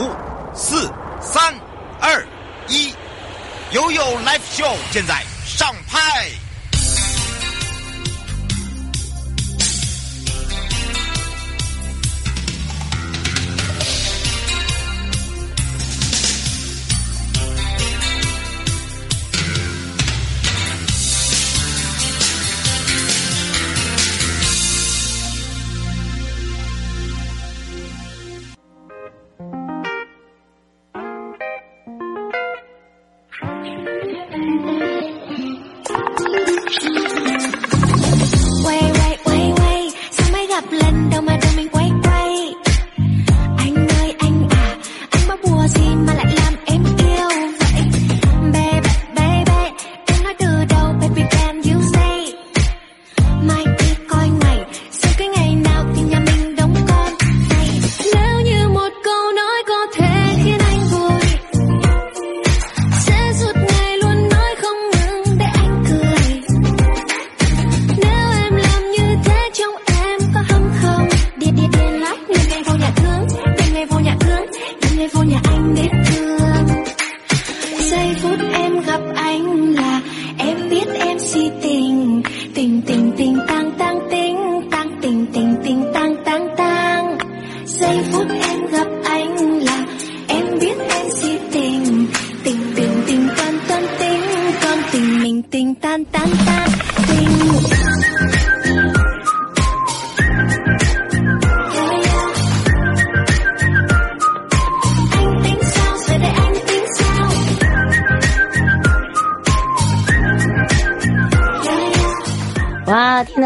五、四、三、二、一，悠悠 Live Show 现在上拍。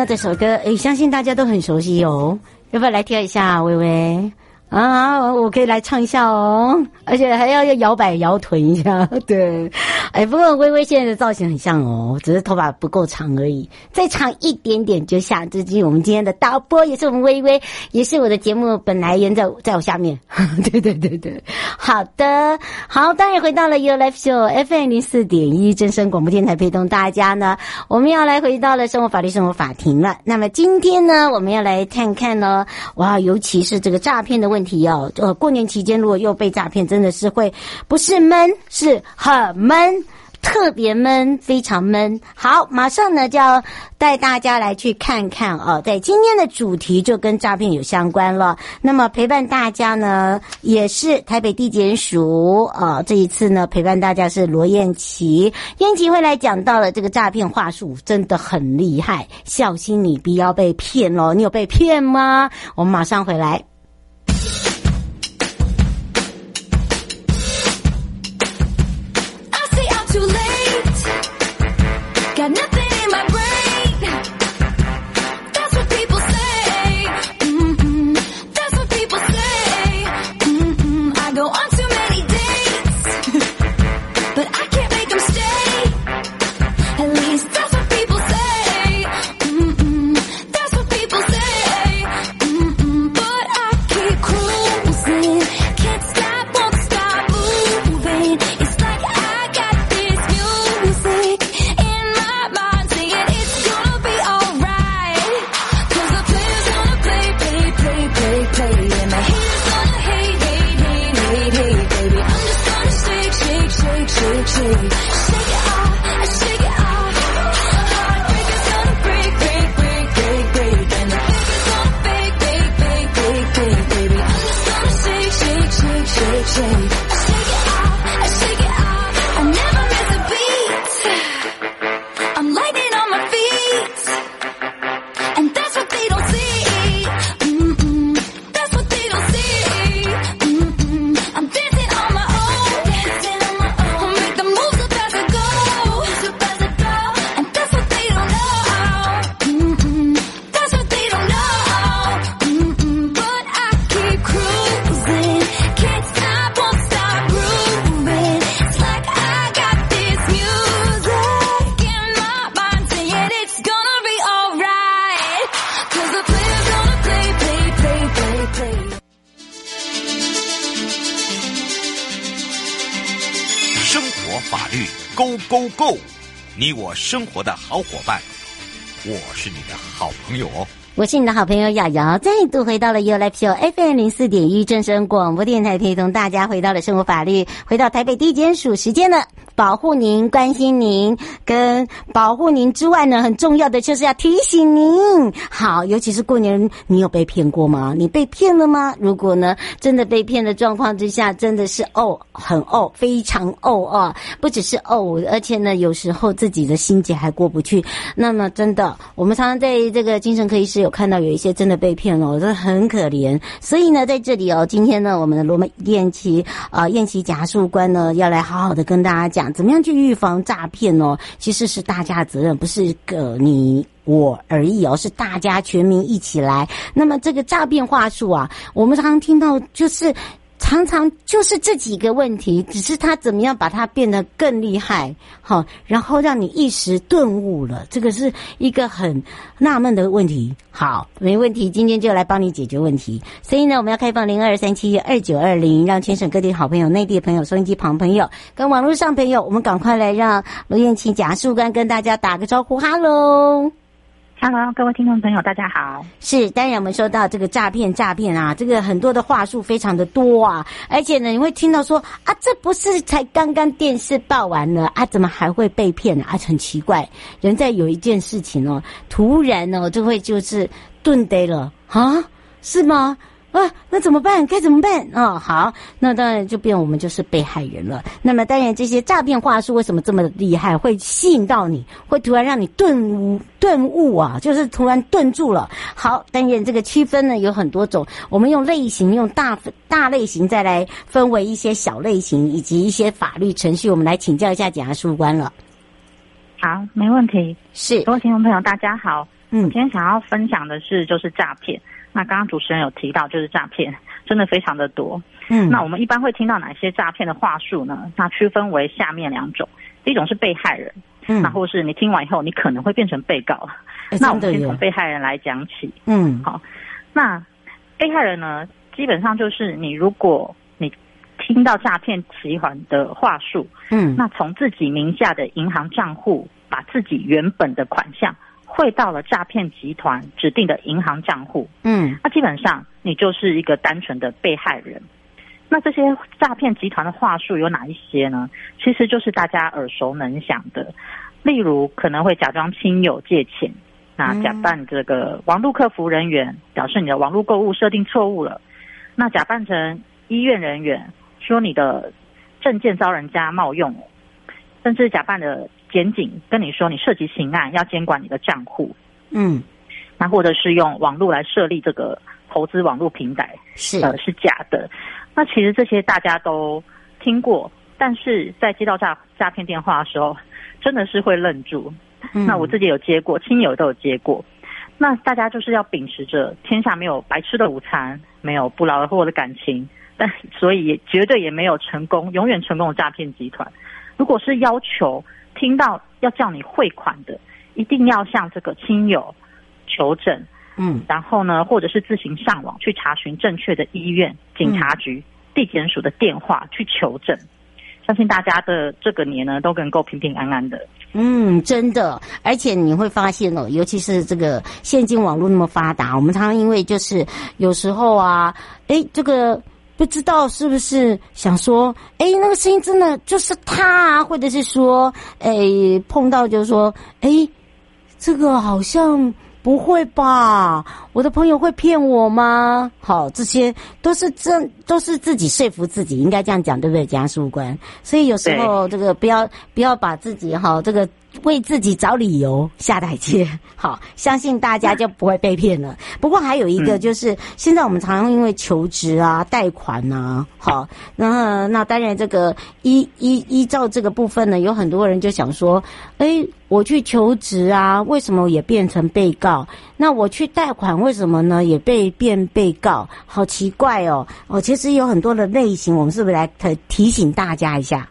这首歌，诶，相信大家都很熟悉哦，要不要来跳一下，微微？啊，我可以来唱一下哦，而且还要要摇摆摇臀一下，对。哎，不过薇薇现在的造型很像哦，只是头发不够长而已，再长一点点就像。这是我们今天的导播，也是我们薇薇，也是我的节目本来人在在我下面。对对对对，好的，好，当然回到了 You Life Show FM 零四点一真声广播电台，陪同大家呢，我们要来回到了生活法律生活法庭了。那么今天呢，我们要来看看呢，哇，尤其是这个诈骗的问。题哦，呃，过年期间如果又被诈骗，真的是会不是闷，是很闷，特别闷，非常闷。好，马上呢就要带大家来去看看哦，在今天的主题就跟诈骗有相关了。那么陪伴大家呢，也是台北地检署，呃，这一次呢陪伴大家是罗燕琪，燕琪会来讲到了这个诈骗话术真的很厉害，小心你不要被骗哦。你有被骗吗？我们马上回来。Shame. 法律，Go Go Go，你我生活的好伙伴，我是你的好朋友哦。我是你的好朋友瑶瑶，再度回到了 U Life Show FM 零四点一正声广播电台，陪同大家回到了生活法律，回到台北第一检署时间了。保护您，关心您，跟保护您之外呢，很重要的就是要提醒您。好，尤其是过年，你有被骗过吗？你被骗了吗？如果呢，真的被骗的状况之下，真的是哦，很哦，非常哦啊，不只是哦，而且呢，有时候自己的心结还过不去。那么，真的，我们常常在这个精神科医师有看到有一些真的被骗哦，真的很可怜。所以呢，在这里哦，今天呢，我们的罗燕琪啊，燕琪检察官呢，要来好好的跟大家讲。怎么样去预防诈骗呢？其实是大家的责任，不是个你我而已哦，是大家全民一起来。那么这个诈骗话术啊，我们常常听到就是。常常就是这几个问题，只是他怎么样把它变得更厉害，好，然后让你一时顿悟了，这个是一个很纳闷的问题。好，没问题，今天就来帮你解决问题。所以呢，我们要开放零二三七二九二零，让全省各地好朋友、内地朋友、收音机旁朋友跟网络上朋友，我们赶快来让罗燕青、贾树干跟大家打个招呼，哈喽。Hello，各位听众朋友，大家好。是，当然我们说到这个诈骗，诈骗啊，这个很多的话术非常的多啊，而且呢，你会听到说啊，这不是才刚刚电视报完了啊，怎么还会被骗呢？啊，很奇怪，人在有一件事情哦，突然哦，就会就是顿呆了啊，是吗？啊，那怎么办？该怎么办？哦，好，那当然就变我们就是被害人了。那么当然，这些诈骗话术为什么这么厉害，会吸引到你，会突然让你顿悟顿悟啊，就是突然顿住了。好，当然这个区分呢有很多种，我们用类型，用大大类型，再来分为一些小类型，以及一些法律程序，我们来请教一下检察官了。好，没问题。是，各位听众朋友，大家好。嗯，今天想要分享的是就是诈骗。那刚刚主持人有提到，就是诈骗真的非常的多。嗯，那我们一般会听到哪些诈骗的话术呢？那区分为下面两种，第一种是被害人，嗯，那或是你听完以后，你可能会变成被告。欸、那我们先从被害人来讲起。嗯，好，那被害人呢，基本上就是你，如果你听到诈骗集团的话术，嗯，那从自己名下的银行账户，把自己原本的款项。汇到了诈骗集团指定的银行账户，嗯，那基本上你就是一个单纯的被害人。那这些诈骗集团的话术有哪一些呢？其实就是大家耳熟能详的，例如可能会假装亲友借钱，那假扮这个网络客服人员，表示你的网络购物设定错误了，那假扮成医院人员，说你的证件遭人家冒用，甚至假扮的。检警跟你说，你涉及刑案，要监管你的账户，嗯，那或者是用网络来设立这个投资网络平台，是呃是假的。那其实这些大家都听过，但是在接到诈诈骗电话的时候，真的是会愣住。嗯、那我自己有接过，亲友都有接过。那大家就是要秉持着天下没有白吃的午餐，没有不劳而获的感情，但所以也绝对也没有成功永远成功的诈骗集团。如果是要求。听到要叫你汇款的，一定要向这个亲友求证，嗯，然后呢，或者是自行上网去查询正确的医院、警察局、嗯、地检署的电话去求证。相信大家的这个年呢，都能够平平安安的。嗯，真的，而且你会发现哦，尤其是这个现今网络那么发达，我们常常因为就是有时候啊，哎，这个。不知道是不是想说，哎，那个声音真的就是他啊，或者是说，哎，碰到就是说，哎，这个好像不会吧？我的朋友会骗我吗？好，这些都是真，都是自己说服自己，应该这样讲，对不对，检察官？所以有时候这个不要不要把自己哈这个。为自己找理由下台阶，好，相信大家就不会被骗了。不过还有一个就是，现在我们常常因为求职啊、贷款啊，好，那那当然这个依依依照这个部分呢，有很多人就想说，哎，我去求职啊，为什么也变成被告？那我去贷款为什么呢，也被变被告？好奇怪哦！哦，其实有很多的类型，我们是不是来提提醒大家一下？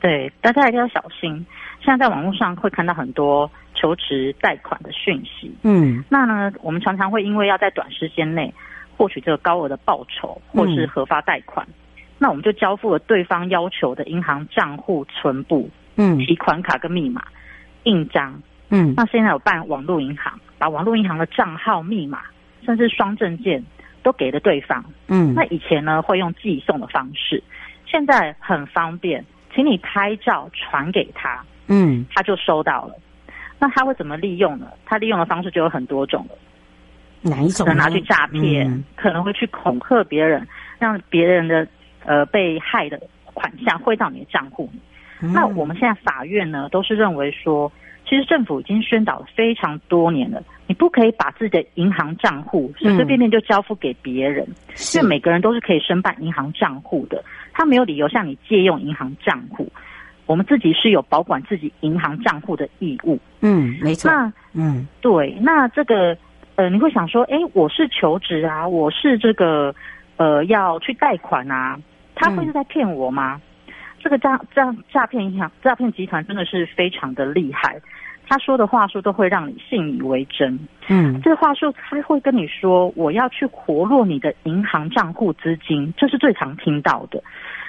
对，大家一定要小心。现在在网络上会看到很多求职贷款的讯息，嗯，那呢，我们常常会因为要在短时间内获取这个高额的报酬，或是核发贷款，嗯，那我们就交付了对方要求的银行账户存簿、嗯，提款卡跟密码、印章，嗯，那现在有办网络银行，把网络银行的账号密码，甚至双证件都给了对方。嗯，那以前呢会用寄送的方式，现在很方便，请你拍照传给他，嗯，他就收到了。那他会怎么利用呢？他利用的方式就有很多种了。哪一种？可能拿去诈骗，嗯、可能会去恐吓别人，让别人的呃被害的款项汇到你的账户。嗯、那我们现在法院呢，都是认为说，其实政府已经宣导了非常多年了，你不可以把自己的银行账户随随便便就交付给别人，嗯、因为每个人都是可以申办银行账户的，他没有理由向你借用银行账户。我们自己是有保管自己银行账户的义务。嗯，没错。那嗯，对，那这个。呃，你会想说，哎，我是求职啊，我是这个，呃，要去贷款啊，他会是在骗我吗？嗯、这个诈诈诈骗银行诈骗集团真的是非常的厉害，他说的话术都会让你信以为真。嗯，这个话术他会跟你说，我要去活络你的银行账户资金，这是最常听到的。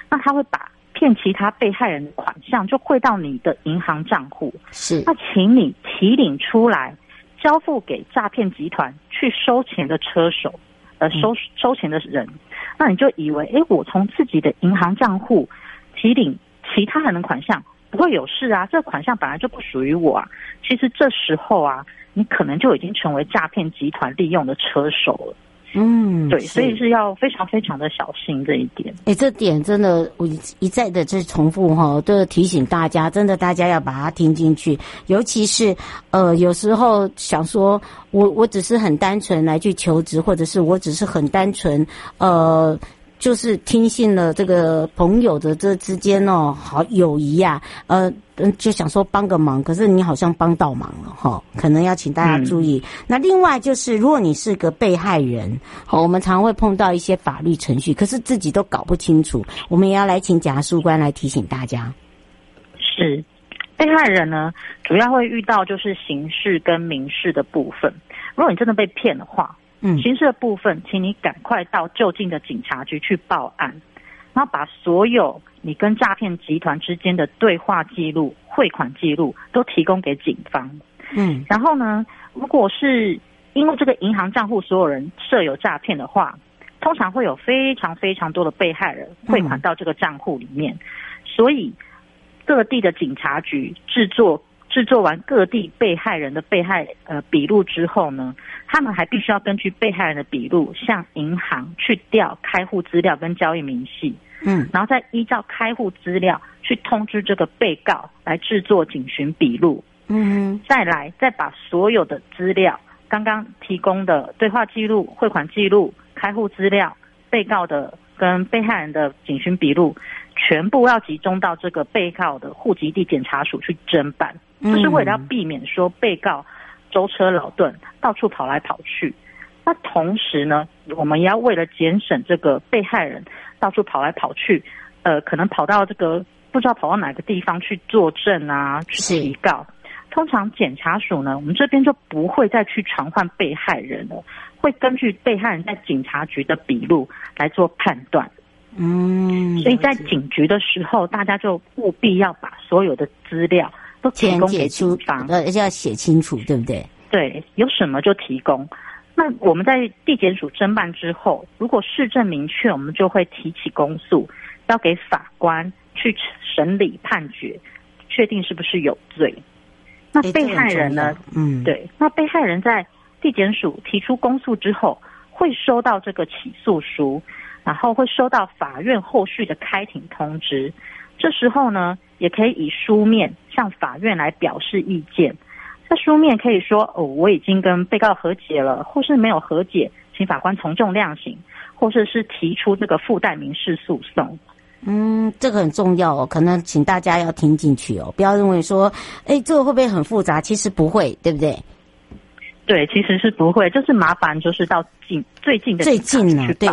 那他会把骗其他被害人的款项就汇到你的银行账户，是，那请你提领出来。交付给诈骗集团去收钱的车手，呃，收收钱的人，那你就以为，哎，我从自己的银行账户提领其他人的款项不会有事啊？这款项本来就不属于我啊。其实这时候啊，你可能就已经成为诈骗集团利用的车手了。嗯，对，所以是要非常非常的小心这一点。哎，这点真的我一再的这重复哈，都提醒大家，真的大家要把它听进去。尤其是呃，有时候想说我我只是很单纯来去求职，或者是我只是很单纯呃。就是听信了这个朋友的这之间哦，好友谊呀，呃，嗯，就想说帮个忙，可是你好像帮倒忙了哈，可能要请大家注意。嗯、那另外就是，如果你是个被害人，好，我们常会碰到一些法律程序，可是自己都搞不清楚，我们也要来请检察官来提醒大家。是，被害人呢，主要会遇到就是刑事跟民事的部分。如果你真的被骗的话。嗯，刑事的部分，请你赶快到就近的警察局去报案，然后把所有你跟诈骗集团之间的对话记录、汇款记录都提供给警方。嗯，然后呢，如果是因为这个银行账户所有人设有诈骗的话，通常会有非常非常多的被害人汇款到这个账户里面，嗯、所以各地的警察局制作。制作完各地被害人的被害呃笔录之后呢，他们还必须要根据被害人的笔录向银行去调开户资料跟交易明细，嗯，然后再依照开户资料去通知这个被告来制作警询笔录，嗯，再来再把所有的资料刚刚提供的对话记录、汇款记录、开户资料、被告的跟被害人的警询笔录，全部要集中到这个被告的户籍地检察署去侦办。就是为了要避免说被告舟车劳顿，到处跑来跑去。那同时呢，我们也要为了节省这个被害人到处跑来跑去，呃，可能跑到这个不知道跑到哪个地方去作证啊，去提告。通常检察署呢，我们这边就不会再去传唤被害人了，会根据被害人在警察局的笔录来做判断。嗯，所以在警局的时候，大家就务必要把所有的资料。都提供给警方，呃，而且要写清楚，对不对？对，有什么就提供。那我们在地检署侦办之后，如果事证明确，我们就会提起公诉，交给法官去审理判决，确定是不是有罪。那被害人呢？嗯，对。那被害人在地检署提出公诉之后，会收到这个起诉书，然后会收到法院后续的开庭通知。这时候呢，也可以以书面向法院来表示意见。在书面可以说：“哦，我已经跟被告和解了，或是没有和解，请法官从重量刑，或者是，是提出这个附带民事诉讼。”嗯，这个很重要哦，可能请大家要听进去哦，不要认为说：“哎，这个会不会很复杂？”其实不会，对不对？对，其实是不会，就是麻烦就是到近最近的最近呢，对，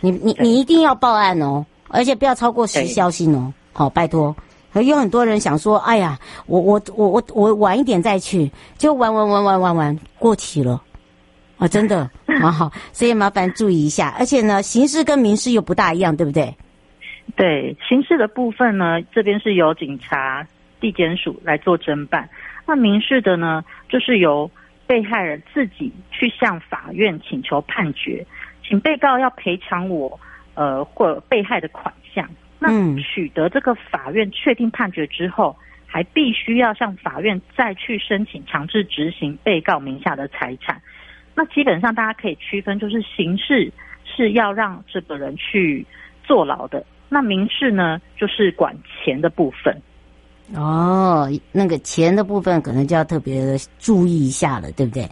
你你你一定要报案哦，而且不要超过时效性哦。好，拜托。有很多人想说，哎呀，我我我我我晚一点再去，就晚晚晚晚晚晚过期了，啊，真的蛮好，所以麻烦注意一下。而且呢，刑事跟民事又不大一样，对不对？对，刑事的部分呢，这边是由警察、地检署来做侦办；那民事的呢，就是由被害人自己去向法院请求判决，请被告要赔偿我呃或被害的款项。那取得这个法院确定判决之后，还必须要向法院再去申请强制执行被告名下的财产。那基本上大家可以区分，就是刑事是要让这个人去坐牢的，那民事呢，就是管钱的部分。哦，那个钱的部分可能就要特别注意一下了，对不对？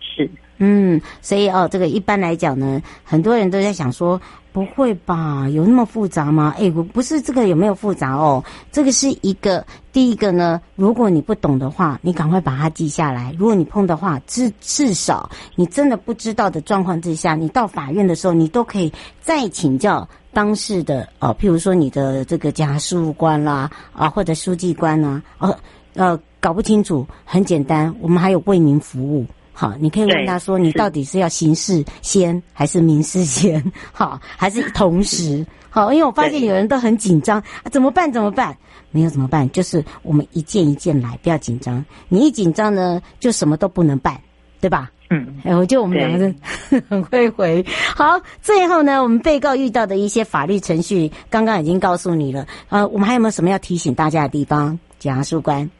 是，嗯，所以哦，这个一般来讲呢，很多人都在想说。不会吧？有那么复杂吗？哎，我不是这个有没有复杂哦？这个是一个第一个呢。如果你不懂的话，你赶快把它记下来。如果你碰的话，至至少你真的不知道的状况之下，你到法院的时候，你都可以再请教当事的哦。譬如说你的这个家事官啦，啊，或者书记官啊，呃呃，搞不清楚，很简单，我们还有为民服务。好，你可以问他说：“你到底是要刑事先还是民事先？好，还是同时？好，因为我发现有人都很紧张，啊，怎么办？怎么办？没有怎么办？就是我们一件一件来，不要紧张。你一紧张呢，就什么都不能办，对吧？嗯，哎，我觉得我们两个人很会回。好，最后呢，我们被告遇到的一些法律程序，刚刚已经告诉你了。呃，我们还有没有什么要提醒大家的地方？检察事官，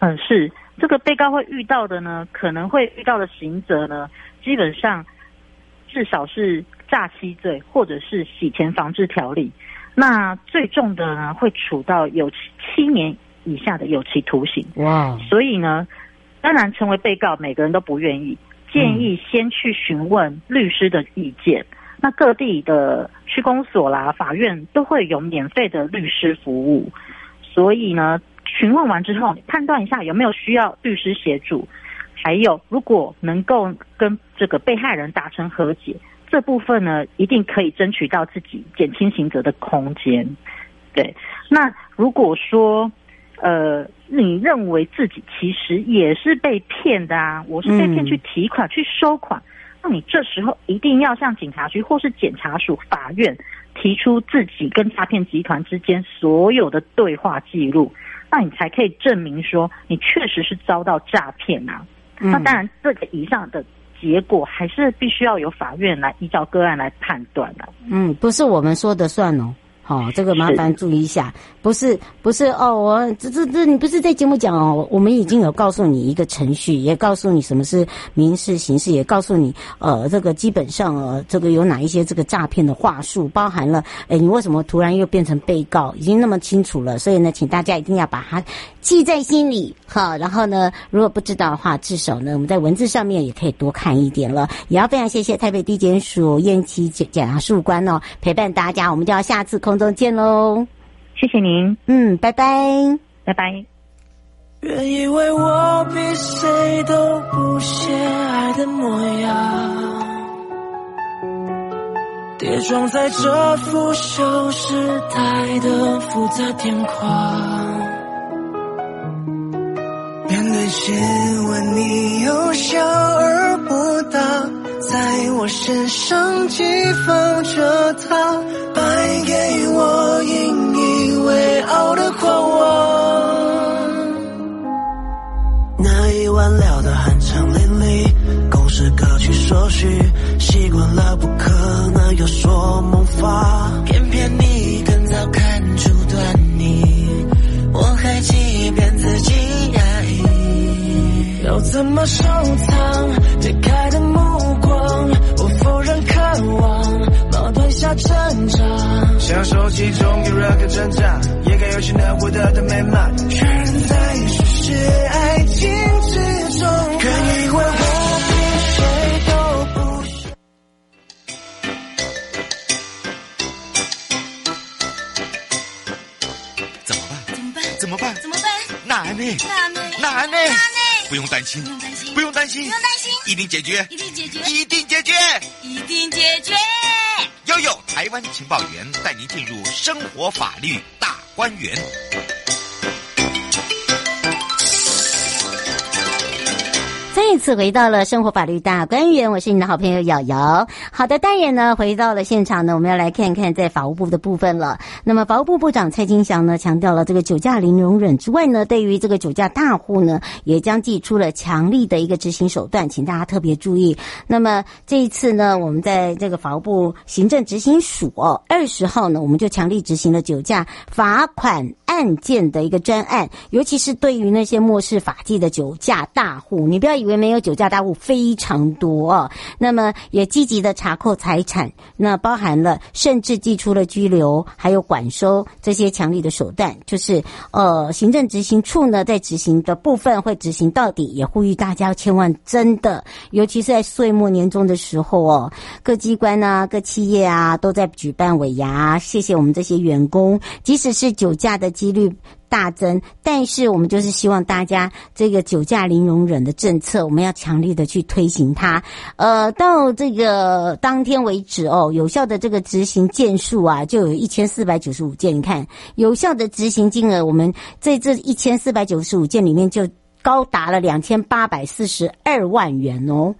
嗯，是。这个被告会遇到的呢，可能会遇到的刑责呢，基本上至少是诈欺罪或者是洗钱防治条例。那最重的呢，会处到有期七年以下的有期徒刑。哇！所以呢，当然成为被告，每个人都不愿意。建议先去询问律师的意见。嗯、那各地的区公所啦、法院都会有免费的律师服务。所以呢。询问完之后，你判断一下有没有需要律师协助，还有如果能够跟这个被害人达成和解，这部分呢，一定可以争取到自己减轻刑责的空间。对，那如果说呃，你认为自己其实也是被骗的啊，我是被骗去提款、嗯、去收款，那你这时候一定要向警察局或是检察署、法院提出自己跟诈骗集团之间所有的对话记录。那你才可以证明说你确实是遭到诈骗啊。嗯。那当然，这个以上的结果还是必须要由法院来依照个案来判断的。嗯，不是我们说的算哦。哦，这个麻烦注意一下，不是不是哦，我这这这你不是在节目讲哦，我们已经有告诉你一个程序，也告诉你什么是民事、刑事，也告诉你呃，这个基本上呃，这个有哪一些这个诈骗的话术，包含了诶，你为什么突然又变成被告，已经那么清楚了，所以呢，请大家一定要把它记在心里好。然后呢，如果不知道的话，至少呢，我们在文字上面也可以多看一点了。也要非常谢谢台北地检署燕琪检检察事官哦，陪伴大家，我们就要下次空。中见喽，谢谢您，嗯，拜拜，拜拜。原以为我比谁都不屑爱的模样，跌撞在这腐朽时代的复杂天框，面对亲吻你又笑而不答。在我身上寄放着他败给我引以为傲的狂妄。那一晚聊得酣畅淋漓，共识各取所需，习惯了不可能有所萌发，偏偏你更早看出端要怎么收藏解开的目光？我否认渴望，矛盾下挣扎，享受其中有任何挣扎，也该有些能获得的美满。全在世事爱情之中，可以为我比谁都不屑。怎么办？怎么办？怎么办？怎么办？难呢？难呢？难呢？难呢？不用担心，不用担心，不用担心，一定解决，一定解决，一定解决，一定解决。悠悠台湾情报员带您进入生活法律大观园。再一次回到了生活法律大观园，我是你的好朋友瑶瑶。好。的，当然呢，回到了现场呢，我们要来看看在法务部的部分了。那么，法务部部长蔡金祥呢，强调了这个酒驾零容忍之外呢，对于这个酒驾大户呢，也将祭出了强力的一个执行手段，请大家特别注意。那么这一次呢，我们在这个法务部行政执行署二十号呢，我们就强力执行了酒驾罚款案件的一个专案，尤其是对于那些漠视法纪的酒驾大户，你不要以为为没有酒驾大户非常多哦。那么也积极的。查扣财产，那包含了甚至寄出了拘留，还有管收这些强力的手段，就是呃，行政执行处呢在执行的部分会执行到底，也呼吁大家千万真的，尤其是在岁末年终的时候哦，各机关啊、各企业啊都在举办尾牙，谢谢我们这些员工，即使是酒驾的几率。大增，但是我们就是希望大家这个酒驾零容忍的政策，我们要强力的去推行它。呃，到这个当天为止哦，有效的这个执行件数啊，就有一千四百九十五件。你看，有效的执行金额，我们在这一千四百九十五件里面，就高达了两千八百四十二万元哦。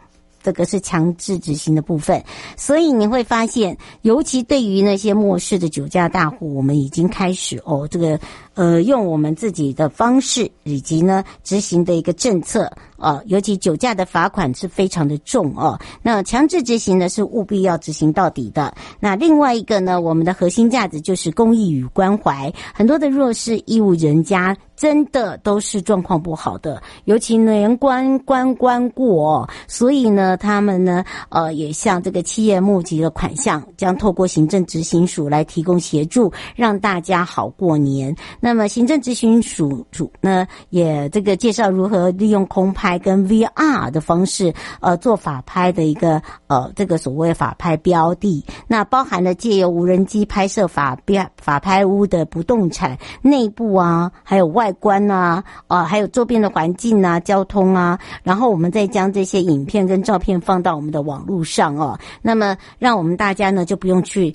这个是强制执行的部分，所以你会发现，尤其对于那些漠视的酒驾大户，我们已经开始哦，这个呃，用我们自己的方式以及呢执行的一个政策。呃，尤其酒驾的罚款是非常的重哦。那强制执行呢，是务必要执行到底的。那另外一个呢，我们的核心价值就是公益与关怀。很多的弱势义务人家，真的都是状况不好的，尤其年关关关过哦，所以呢，他们呢，呃，也向这个企业募集了款项，将透过行政执行署来提供协助，让大家好过年。那么，行政执行署主呢，也这个介绍如何利用空拍。跟 VR 的方式，呃，做法拍的一个呃，这个所谓法拍标的，那包含了借由无人机拍摄法标法拍屋的不动产内部啊，还有外观啊，呃，还有周边的环境啊、交通啊，然后我们再将这些影片跟照片放到我们的网络上哦，那么让我们大家呢就不用去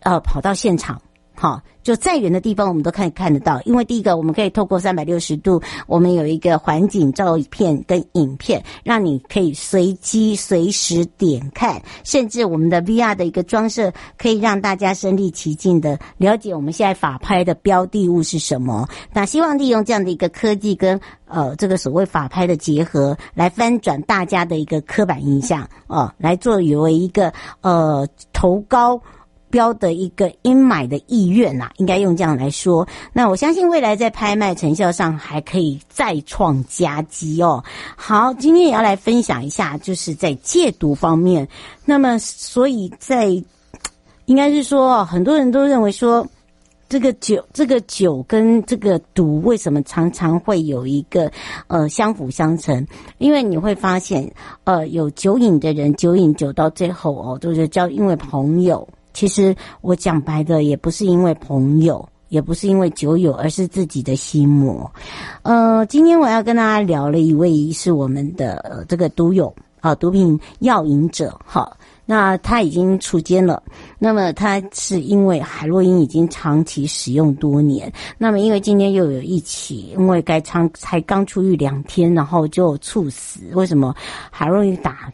呃跑到现场。好，就再远的地方，我们都可以看得到。因为第一个，我们可以透过三百六十度，我们有一个环景照片跟影片，让你可以随机随时点看，甚至我们的 VR 的一个装设，可以让大家身临其境的了解我们现在法拍的标的物是什么。那希望利用这样的一个科技跟呃这个所谓法拍的结合，来翻转大家的一个刻板印象哦、呃，来作为一个呃投高。标的一个应买的意愿呐，应该用这样来说。那我相信未来在拍卖成效上还可以再创佳绩哦。好，今天也要来分享一下，就是在戒毒方面。那么，所以在应该是说，很多人都认为说，这个酒，这个酒跟这个毒为什么常常会有一个呃相辅相成？因为你会发现，呃，有酒瘾的人，酒瘾酒到最后哦，都是交因为朋友。其实我讲白的，也不是因为朋友，也不是因为酒友，而是自己的心魔。呃，今天我要跟大家聊了一位是我们的、这个毒友啊，毒品药瘾者。哈，那他已经出监了。那么他是因为海洛因已经长期使用多年。那么因为今天又有一起，因为该仓才刚出狱两天，然后就猝死。为什么海洛因打？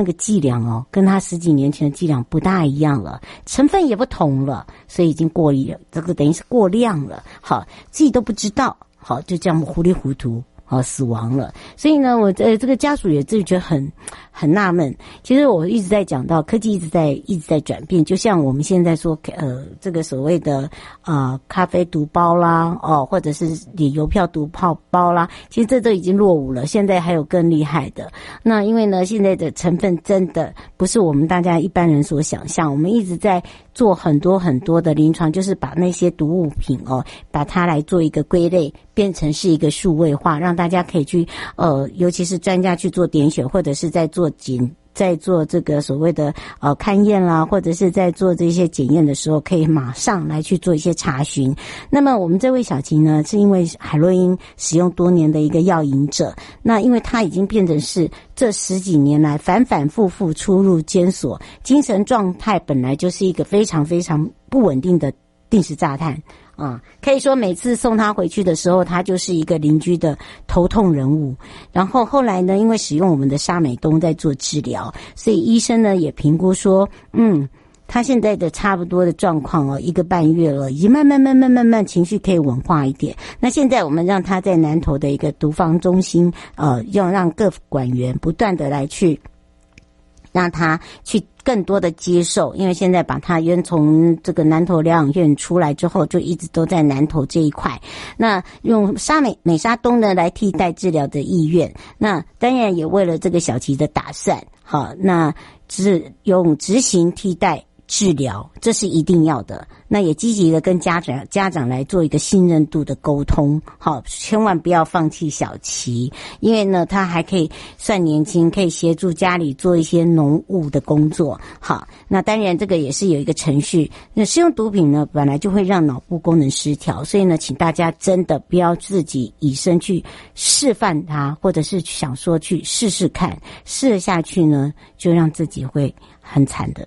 那个剂量哦，跟他十几年前的剂量不大一样了，成分也不同了，所以已经过了，这个等于是过量了。好，自己都不知道，好，就这样糊里糊涂。啊，死亡了，所以呢，我呃，这个家属也自己觉得很很纳闷。其实我一直在讲到科技一直在一直在转变，就像我们现在说，呃，这个所谓的啊、咖啡毒包啦，哦，或者是你邮票毒泡包啦，其实这都已经落伍了。现在还有更厉害的。那因为呢，现在的成分真的不是我们大家一般人所想象。我们一直在做很多很多的临床，就是把那些毒物品哦，把它来做一个归类。变成是一个数位化，让大家可以去呃，尤其是专家去做点选，或者是在做检，在做这个所谓的呃勘验啦，或者是在做这些检验的时候，可以马上来去做一些查询。那么我们这位小琴呢，是因为海洛因使用多年的一个药瘾者，那因为他已经变成是这十几年来反反复复出入监所，精神状态本来就是一个非常非常不稳定的定时炸弹。啊，可以说每次送他回去的时候，他就是一个邻居的头痛人物。然后后来呢，因为使用我们的沙美东在做治疗，所以医生呢也评估说，嗯，他现在的差不多的状况哦，一个半月了，已经慢慢慢慢慢慢情绪可以稳化一点。那现在我们让他在南投的一个毒防中心，呃，要让各管员不断的来去。让他去更多的接受，因为现在把他原从这个南投疗养院出来之后，就一直都在南投这一块。那用沙美美沙东呢来替代治疗的意愿，那当然也为了这个小琪的打算，好，那只用执行替代。治疗，这是一定要的。那也积极的跟家长家长来做一个信任度的沟通，好，千万不要放弃小琪，因为呢，他还可以算年轻，可以协助家里做一些农务的工作。好，那当然这个也是有一个程序。那使用毒品呢，本来就会让脑部功能失调，所以呢，请大家真的不要自己以身去示范它，或者是想说去试试看，试下去呢，就让自己会很惨的。